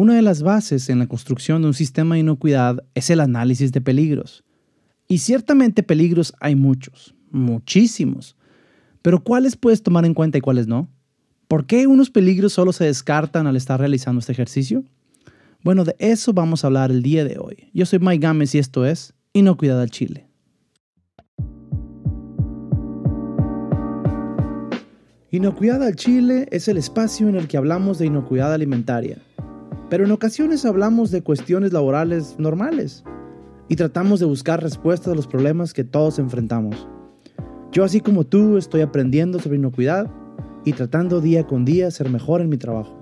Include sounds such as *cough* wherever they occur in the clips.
Una de las bases en la construcción de un sistema de inocuidad es el análisis de peligros. Y ciertamente peligros hay muchos, muchísimos. Pero ¿cuáles puedes tomar en cuenta y cuáles no? ¿Por qué unos peligros solo se descartan al estar realizando este ejercicio? Bueno, de eso vamos a hablar el día de hoy. Yo soy Mike Gámez y esto es Inocuidad al Chile. Inocuidad al Chile es el espacio en el que hablamos de inocuidad alimentaria, pero en ocasiones hablamos de cuestiones laborales normales y tratamos de buscar respuestas a los problemas que todos enfrentamos. Yo así como tú estoy aprendiendo sobre inocuidad y tratando día con día ser mejor en mi trabajo.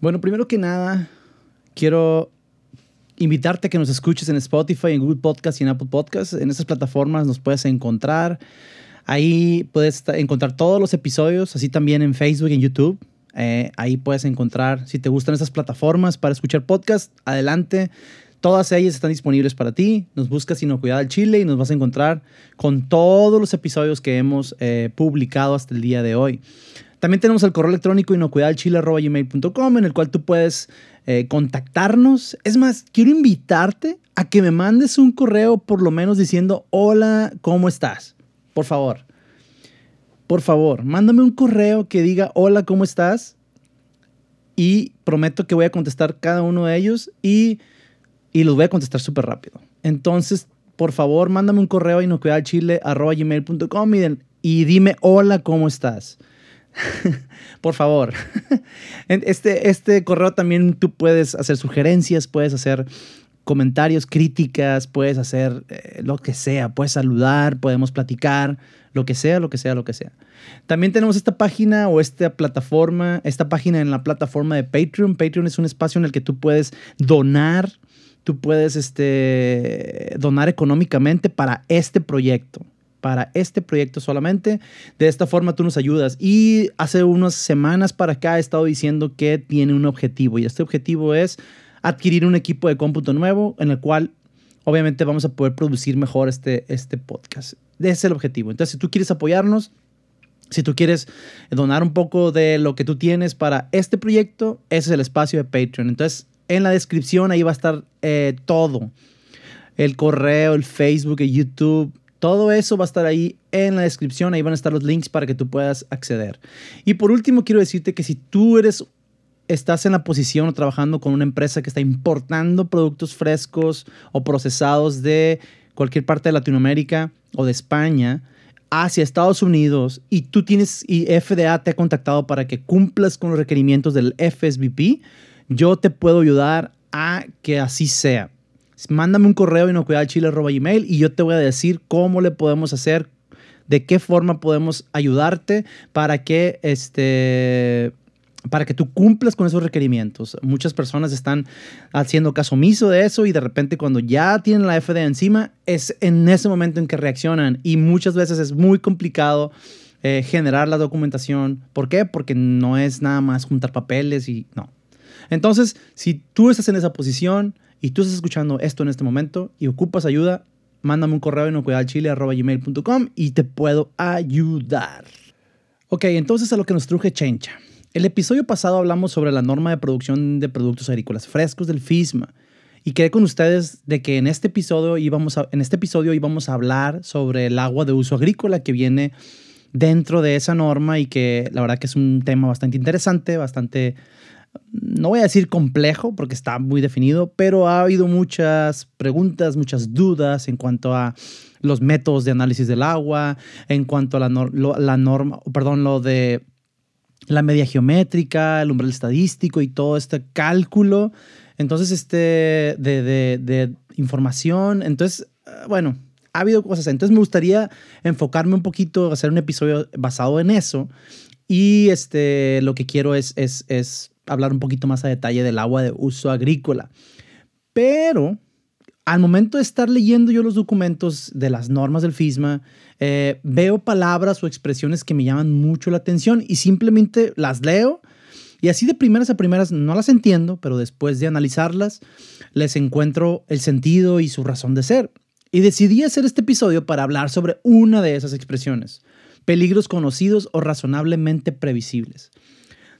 Bueno, primero que nada, quiero invitarte a que nos escuches en Spotify, en Google Podcast y en Apple Podcast. En esas plataformas nos puedes encontrar. Ahí puedes encontrar todos los episodios, así también en Facebook y en YouTube. Eh, ahí puedes encontrar, si te gustan esas plataformas para escuchar podcast, adelante. Todas ellas están disponibles para ti. Nos buscas Inocuidad al Chile y nos vas a encontrar con todos los episodios que hemos eh, publicado hasta el día de hoy. También tenemos el correo electrónico inocuidadchile.com en el cual tú puedes eh, contactarnos. Es más, quiero invitarte a que me mandes un correo por lo menos diciendo, hola, ¿cómo estás? Por favor. Por favor, mándame un correo que diga, hola, ¿cómo estás? Y prometo que voy a contestar cada uno de ellos y, y los voy a contestar súper rápido. Entonces, por favor, mándame un correo a inocuidadchile.com y, y dime, hola, ¿cómo estás? *laughs* Por favor. *laughs* Este, este correo también tú puedes hacer sugerencias, puedes hacer comentarios, críticas, puedes hacer eh, lo que sea, puedes saludar, podemos platicar, lo que sea, lo que sea, lo que sea. También tenemos esta página o esta plataforma, esta página en la plataforma de Patreon. Patreon es un espacio en el que tú puedes donar, tú puedes este, donar económicamente para este proyecto para este proyecto solamente. De esta forma tú nos ayudas. Y hace unas semanas para acá he estado diciendo que tiene un objetivo y este objetivo es adquirir un equipo de cómputo nuevo en el cual obviamente vamos a poder producir mejor este, este podcast. Ese es el objetivo. Entonces, si tú quieres apoyarnos, si tú quieres donar un poco de lo que tú tienes para este proyecto, ese es el espacio de Patreon. Entonces, en la descripción ahí va a estar eh, todo. El correo, el Facebook, el YouTube, todo eso va a estar ahí en la descripción, ahí van a estar los links para que tú puedas acceder. Y por último, quiero decirte que si tú eres estás en la posición o trabajando con una empresa que está importando productos frescos o procesados de cualquier parte de Latinoamérica o de España hacia Estados Unidos y tú tienes y FDA te ha contactado para que cumplas con los requerimientos del FSBP, yo te puedo ayudar a que así sea mándame un correo inocuidadchile.gmail y yo te voy a decir cómo le podemos hacer, de qué forma podemos ayudarte para que este para que tú cumplas con esos requerimientos. Muchas personas están haciendo caso omiso de eso y de repente cuando ya tienen la FDA encima es en ese momento en que reaccionan y muchas veces es muy complicado eh, generar la documentación. ¿Por qué? Porque no es nada más juntar papeles y no. Entonces, si tú estás en esa posición, y tú estás escuchando esto en este momento y ocupas ayuda, mándame un correo en gmail.com y te puedo ayudar. Ok, entonces a lo que nos truje Chencha. El episodio pasado hablamos sobre la norma de producción de productos agrícolas frescos del FISMA y quedé con ustedes de que en este episodio íbamos a, en este episodio íbamos a hablar sobre el agua de uso agrícola que viene dentro de esa norma y que la verdad que es un tema bastante interesante, bastante no voy a decir complejo porque está muy definido, pero ha habido muchas preguntas, muchas dudas en cuanto a los métodos de análisis del agua, en cuanto a la, norma, perdón, lo de la media geométrica, el umbral estadístico y todo este cálculo. Entonces, este de, de, información. Entonces, ah, bueno, ha habido cosas. Entonces, me gustaría enfocarme un poquito, hacer un episodio basado en eso. Y este, lo que quiero es, es hablar un poquito más a detalle del agua de uso agrícola. Pero al momento de estar leyendo yo los documentos de las normas del FISMA, eh, veo palabras o expresiones que me llaman mucho la atención y simplemente las leo y así de primeras a primeras no las entiendo, pero después de analizarlas les encuentro el sentido y su razón de ser. Y decidí hacer este episodio para hablar sobre una de esas expresiones, peligros conocidos o razonablemente previsibles.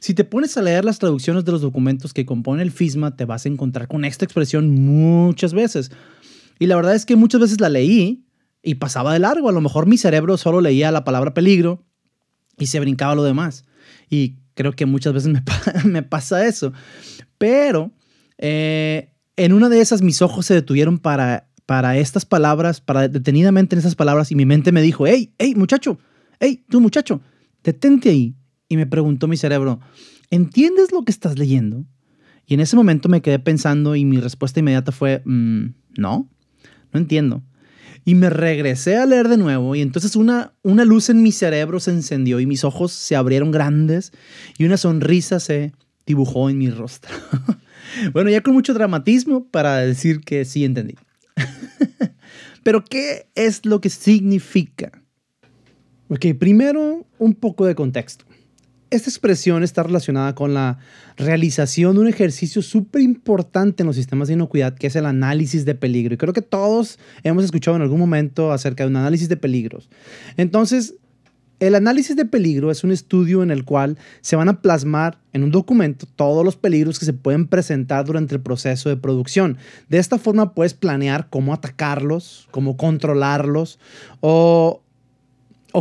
Si te pones a leer las traducciones de los documentos que compone el FISMA, te vas a encontrar con esta expresión muchas veces. Y la verdad es que muchas veces la leí y pasaba de largo. A lo mejor mi cerebro solo leía la palabra peligro y se brincaba lo demás. Y creo que muchas veces me, *laughs* pasa eso. Pero eh, en una de esas mis ojos se detuvieron para para estas palabras, para detenidamente en esas palabras, y mi mente me dijo, hey, hey, muchacho, hey, tú muchacho, detente ahí. Y me preguntó mi cerebro, ¿entiendes lo que estás leyendo? Y en ese momento me quedé pensando y mi respuesta inmediata fue, mm, no, no entiendo. Y me regresé a leer de nuevo y entonces una, una luz en mi cerebro se encendió y mis ojos se abrieron grandes y una sonrisa se dibujó en mi rostro. *laughs* bueno, ya con mucho dramatismo para decir que sí entendí. *laughs* Pero, ¿qué es lo que significa? Ok, primero un poco de contexto. Esta expresión está relacionada con la realización de un ejercicio súper importante en los sistemas de inocuidad, que es el análisis de peligro. Y creo que todos hemos escuchado en algún momento acerca de un análisis de peligros. Entonces, el análisis de peligro es un estudio en el cual se van a plasmar en un documento todos los peligros que se pueden presentar durante el proceso de producción. De esta forma puedes planear cómo atacarlos, cómo controlarlos o,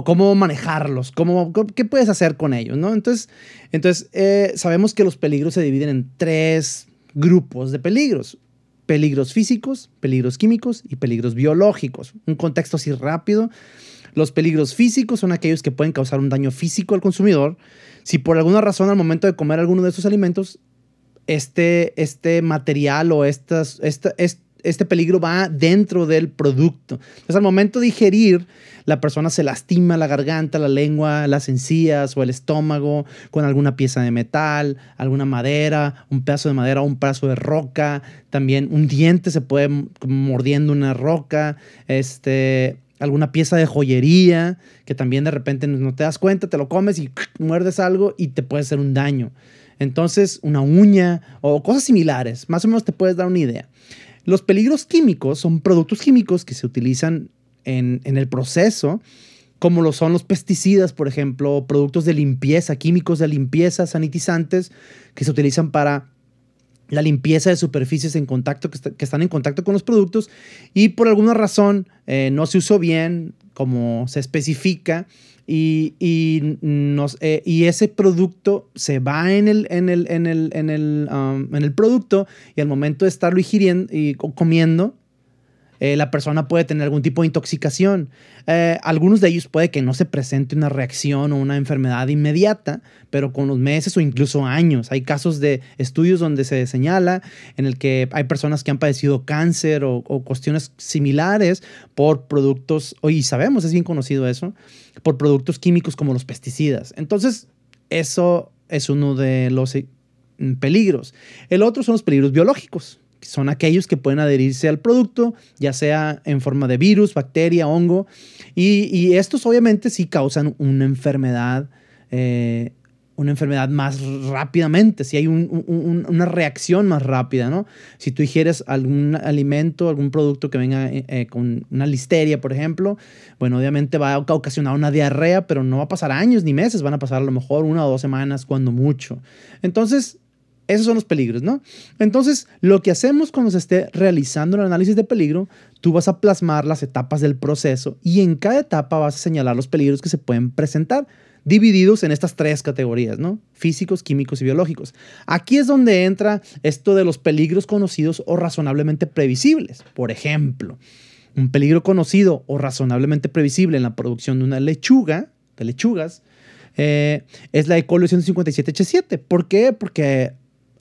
cómo manejarlos, cómo, qué puedes hacer con ellos. ¿no? Entonces, entonces eh, sabemos que los peligros se dividen en tres grupos de peligros peligros físicos, peligros químicos y peligros biológicos. Un contexto así rápido. Los peligros físicos son aquellos que pueden causar un daño físico al consumidor. Si por alguna razón al momento de comer alguno de estos alimentos, este, este material o estas, este, este peligro va dentro del producto. Entonces al momento de digerir, la persona se lastima la garganta, la lengua, las encías o el estómago con alguna pieza de metal, alguna madera, un pedazo de madera un pedazo de roca. También un diente se puede mordiendo una roca. Este, alguna pieza de joyería que también de repente no te das cuenta, te lo comes y *clears throat* muerdes algo y te puede hacer un daño. Entonces, una uña o cosas similares, más o menos te puedes dar una idea. Los peligros químicos son productos químicos que se utilizan en, en el proceso, como lo son los pesticidas, por ejemplo, productos de limpieza, químicos de limpieza, sanitizantes, que se utilizan para la limpieza de superficies en contacto que, están en contacto con los productos y por alguna razón eh, no se usó bien como se especifica y, y, nos, eh, y ese producto se va en el, en el, en el, en el, um, en el producto y al momento de estarlo ingiriendo y comiendo eh, la persona puede tener algún tipo de intoxicación. Eh, algunos de ellos puede que no se presente una reacción o una enfermedad inmediata, pero con los meses o incluso años. Hay casos de estudios donde se señala en el que hay personas que han padecido cáncer o, cuestiones similares por productos, hoy sabemos, es bien conocido eso, por productos químicos como los pesticidas. Entonces, eso es uno de los eh, peligros. El otro son los peligros biológicos son aquellos que pueden adherirse al producto, ya sea en forma de virus, bacteria, hongo, y, estos obviamente sí causan una enfermedad, eh, una enfermedad más rápidamente, si hay una reacción más rápida, ¿no? Si tú ingieres algún alimento, algún producto que venga eh, eh, con una listeria, por ejemplo, bueno, obviamente va a ocasionar una diarrea, pero no va a pasar años ni meses, van a pasar a lo mejor una o dos semanas, cuando mucho. Entonces, esos son los peligros, ¿no? Entonces, lo que hacemos cuando se esté realizando el análisis de peligro, tú vas a plasmar las etapas del proceso y en cada etapa vas a señalar los peligros que se pueden presentar, divididos en estas tres categorías, ¿no? Físicos, químicos y biológicos. Aquí es donde entra esto de los peligros conocidos o razonablemente previsibles. Por ejemplo, un peligro conocido o razonablemente previsible en la producción de una lechuga, de lechugas, eh, es la E. coli 157H7. ¿Por qué? Porque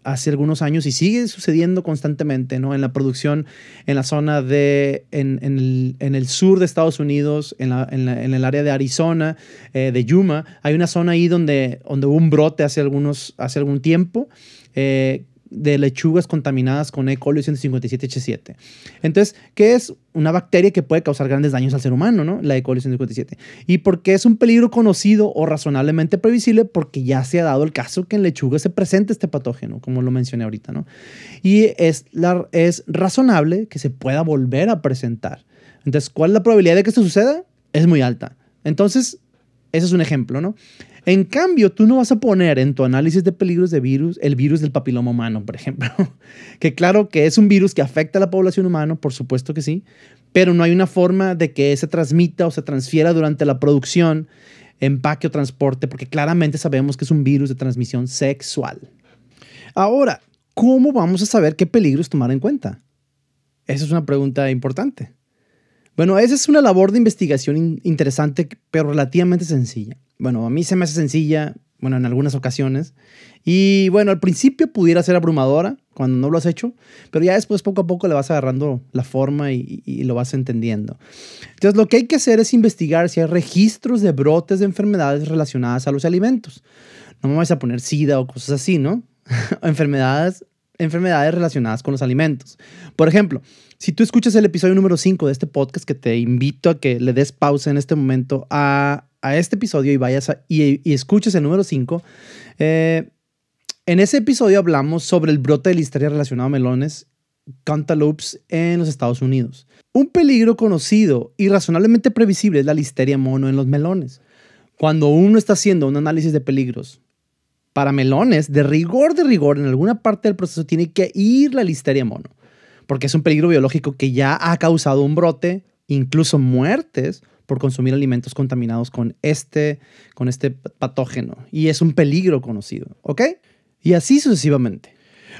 hace algunos años y sigue sucediendo constantemente, ¿no? En la producción en la zona de, en, el, sur de Estados Unidos, en, el área de Arizona, eh, de Yuma, hay una zona ahí donde, donde hubo un brote hace, algunos, hace algún tiempo. Eh, de lechugas contaminadas con E. coli 157H7. Entonces, ¿qué es? Una bacteria que puede causar grandes daños al ser humano, ¿no? La E. coli 157. ¿Y por qué es un peligro conocido o razonablemente previsible? Porque ya se ha dado el caso que en lechuga se presente este patógeno, como lo mencioné ahorita, ¿no? Y es, la, es razonable que se pueda volver a presentar. Entonces, ¿cuál es la probabilidad de que esto suceda? Es muy alta. Entonces, ese es un ejemplo, ¿no? En cambio, tú no vas a poner en tu análisis de peligros de virus el virus del papiloma humano, por ejemplo. *laughs* que claro que es un virus que afecta a la población humana, por supuesto que sí, pero no hay una forma de que se transmita o se transfiera durante la producción, empaque o transporte, porque claramente sabemos que es un virus de transmisión sexual. Ahora, ¿cómo vamos a saber qué peligros tomar en cuenta? Esa es una pregunta importante. Bueno, esa es una labor de investigación interesante, pero relativamente sencilla. Bueno, a mí se me hace sencilla, bueno, en algunas ocasiones. Y bueno, al principio pudiera ser abrumadora cuando no lo has hecho, pero ya después poco a poco le vas agarrando la forma y, lo vas entendiendo. Entonces, lo que hay que hacer es investigar si hay registros de brotes de enfermedades relacionadas a los alimentos. No me vas a poner SIDA o cosas así, ¿no? *laughs* enfermedades, enfermedades relacionadas con los alimentos. Por ejemplo, si tú escuchas el episodio número 5 de este podcast, que te invito a que le des pausa en este momento a, a este episodio y vayas y, y, escuches el número 5, eh, en ese episodio hablamos sobre el brote de listeria relacionado a melones cantaloupes en los Estados Unidos. Un peligro conocido y razonablemente previsible es la listeria mono en los melones. Cuando uno está haciendo un análisis de peligros para melones, de rigor de rigor, en alguna parte del proceso tiene que ir la listeria mono porque es un peligro biológico que ya ha causado un brote, incluso muertes, por consumir alimentos contaminados con este, con este patógeno. Y es un peligro conocido, ¿ok? Y así sucesivamente.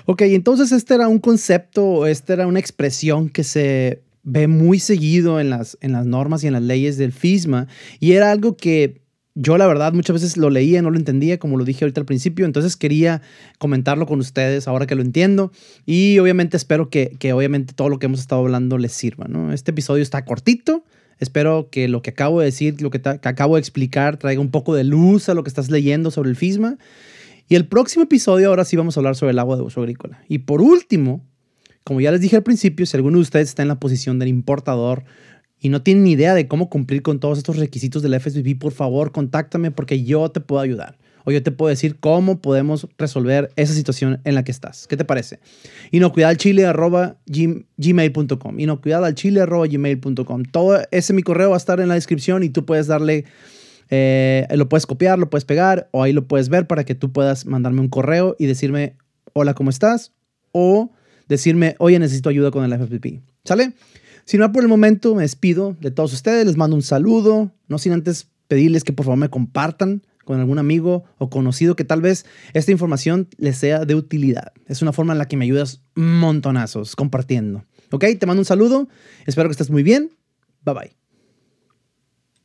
Ok, entonces este era un concepto, esta era una expresión que se ve muy seguido en las, en las normas y en las leyes del FISMA y era algo que yo la verdad muchas veces lo leía, no lo entendía, como lo dije ahorita al principio, entonces quería comentarlo con ustedes ahora que lo entiendo y obviamente espero que, que obviamente todo lo que hemos estado hablando les sirva, ¿no? Este episodio está cortito, espero que lo que acabo de decir, lo que, que acabo de explicar traiga un poco de luz a lo que estás leyendo sobre el FISMA y el próximo episodio ahora sí vamos a hablar sobre el agua de uso agrícola. Y por último, como ya les dije al principio, si alguno de ustedes está en la posición del importador y no tienen ni idea de cómo cumplir con todos estos requisitos del FSBP, por favor, contáctame porque yo te puedo ayudar. O yo te puedo decir cómo podemos resolver esa situación en la que estás. ¿Qué te parece? inocuidadalchile.gmail.com inocuidadalchile.gmail.com Todo ese mi correo va a estar en la descripción y tú puedes darle, eh, lo puedes copiar, lo puedes pegar o ahí lo puedes ver para que tú puedas mandarme un correo y decirme, hola, ¿cómo estás? O decirme, oye, necesito ayuda con el FSBP. ¿Sale? Si no, por el momento me despido de todos ustedes, les mando un saludo, no sin antes pedirles que por favor me compartan con algún amigo o conocido que tal vez esta información les sea de utilidad. Es una forma en la que me ayudas montonazos compartiendo. ¿Ok? Te mando un saludo, espero que estés muy bien. Bye bye.